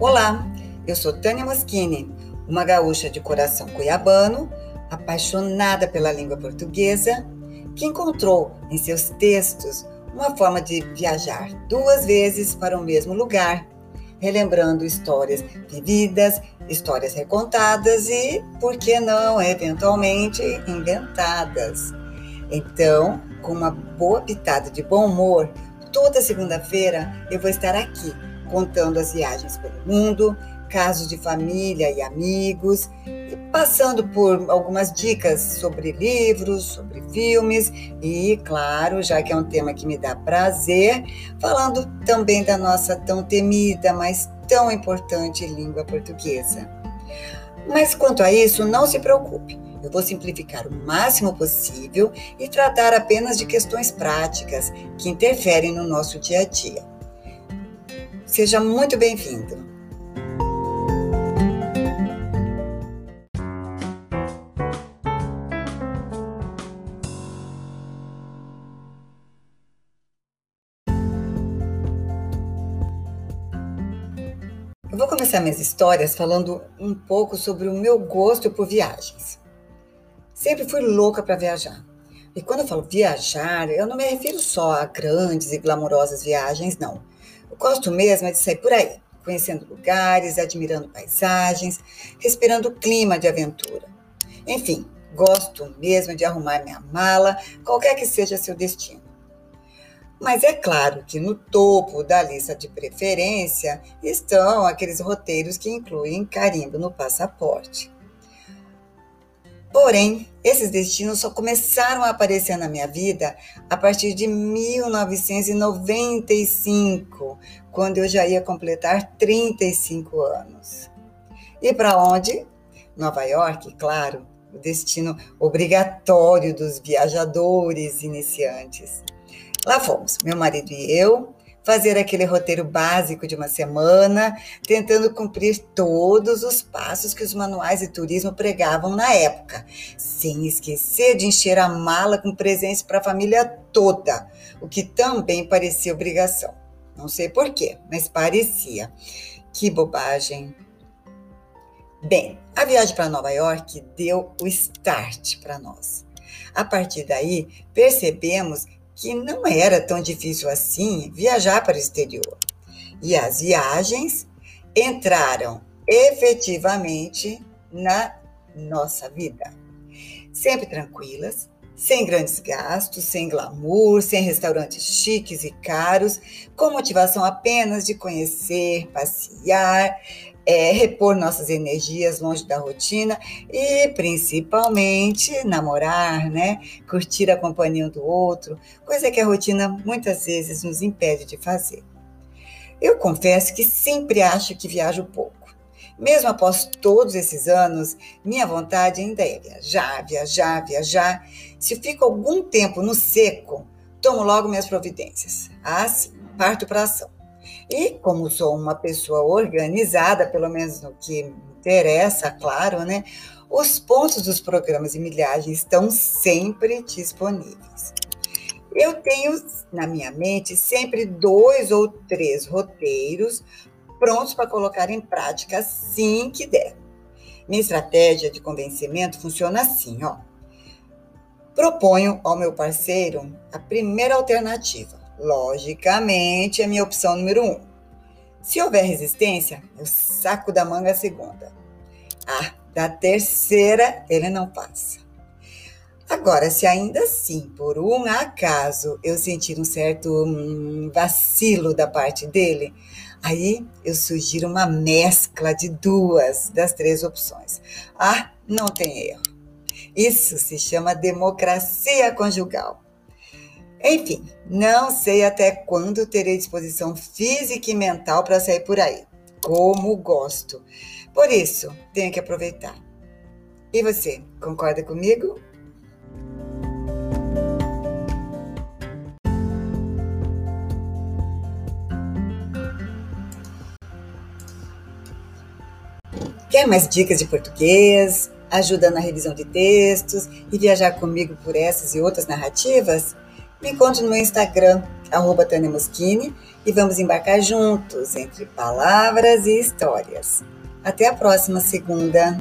Olá, eu sou Tânia Moschini, uma gaúcha de coração cuiabano, apaixonada pela língua portuguesa, que encontrou em seus textos uma forma de viajar duas vezes para o mesmo lugar, relembrando histórias vividas, histórias recontadas e, por que não, eventualmente inventadas. Então, com uma boa pitada de bom humor, toda segunda-feira eu vou estar aqui contando as viagens pelo mundo, casos de família e amigos, e passando por algumas dicas sobre livros, sobre filmes e, claro, já que é um tema que me dá prazer, falando também da nossa tão temida, mas tão importante língua portuguesa. Mas quanto a isso, não se preocupe. Eu vou simplificar o máximo possível e tratar apenas de questões práticas que interferem no nosso dia a dia. Seja muito bem-vindo. Eu vou começar minhas histórias falando um pouco sobre o meu gosto por viagens. Sempre fui louca para viajar. E quando eu falo viajar, eu não me refiro só a grandes e glamourosas viagens, não. Gosto mesmo é de sair por aí, conhecendo lugares, admirando paisagens, respirando o clima de aventura. Enfim, gosto mesmo de arrumar minha mala, qualquer que seja seu destino. Mas é claro que no topo da lista de preferência estão aqueles roteiros que incluem carimbo no passaporte. Porém, esses destinos só começaram a aparecer na minha vida a partir de 1995, quando eu já ia completar 35 anos. E para onde? Nova York, claro, o destino obrigatório dos viajadores iniciantes. Lá fomos, meu marido e eu, fazer aquele roteiro básico de uma semana, tentando cumprir todos os passos que os manuais de turismo pregavam na época, sem esquecer de encher a mala com presentes para a família toda, o que também parecia obrigação. Não sei porquê, mas parecia. Que bobagem. Bem, a viagem para Nova York deu o start para nós. A partir daí, percebemos que não era tão difícil assim viajar para o exterior. E as viagens entraram efetivamente na nossa vida. Sempre tranquilas, sem grandes gastos, sem glamour, sem restaurantes chiques e caros, com motivação apenas de conhecer, passear, é, repor nossas energias longe da rotina e principalmente namorar, né? Curtir a companhia do outro, coisa que a rotina muitas vezes nos impede de fazer. Eu confesso que sempre acho que viajo pouco. Mesmo após todos esses anos, minha vontade ainda é viajar, viajar, viajar. Se fico algum tempo no seco, tomo logo minhas providências. Ah, sim, parto para ação. E como sou uma pessoa organizada, pelo menos no que me interessa, claro, né? Os pontos dos programas de milhagem estão sempre disponíveis. Eu tenho na minha mente sempre dois ou três roteiros prontos para colocar em prática assim que der. Minha estratégia de convencimento funciona assim, ó. Proponho ao meu parceiro a primeira alternativa Logicamente, é minha opção número um. Se houver resistência, eu saco da manga a segunda. Ah, da terceira, ele não passa. Agora, se ainda assim, por um acaso, eu sentir um certo hum, vacilo da parte dele, aí eu sugiro uma mescla de duas das três opções. Ah, não tem erro. Isso se chama democracia conjugal. Enfim, não sei até quando terei disposição física e mental para sair por aí. Como gosto. Por isso, tenho que aproveitar. E você, concorda comigo? Quer mais dicas de português, ajuda na revisão de textos e viajar comigo por essas e outras narrativas? Me encontre no meu Instagram, arroba Tânia Moschini, e vamos embarcar juntos entre palavras e histórias. Até a próxima segunda!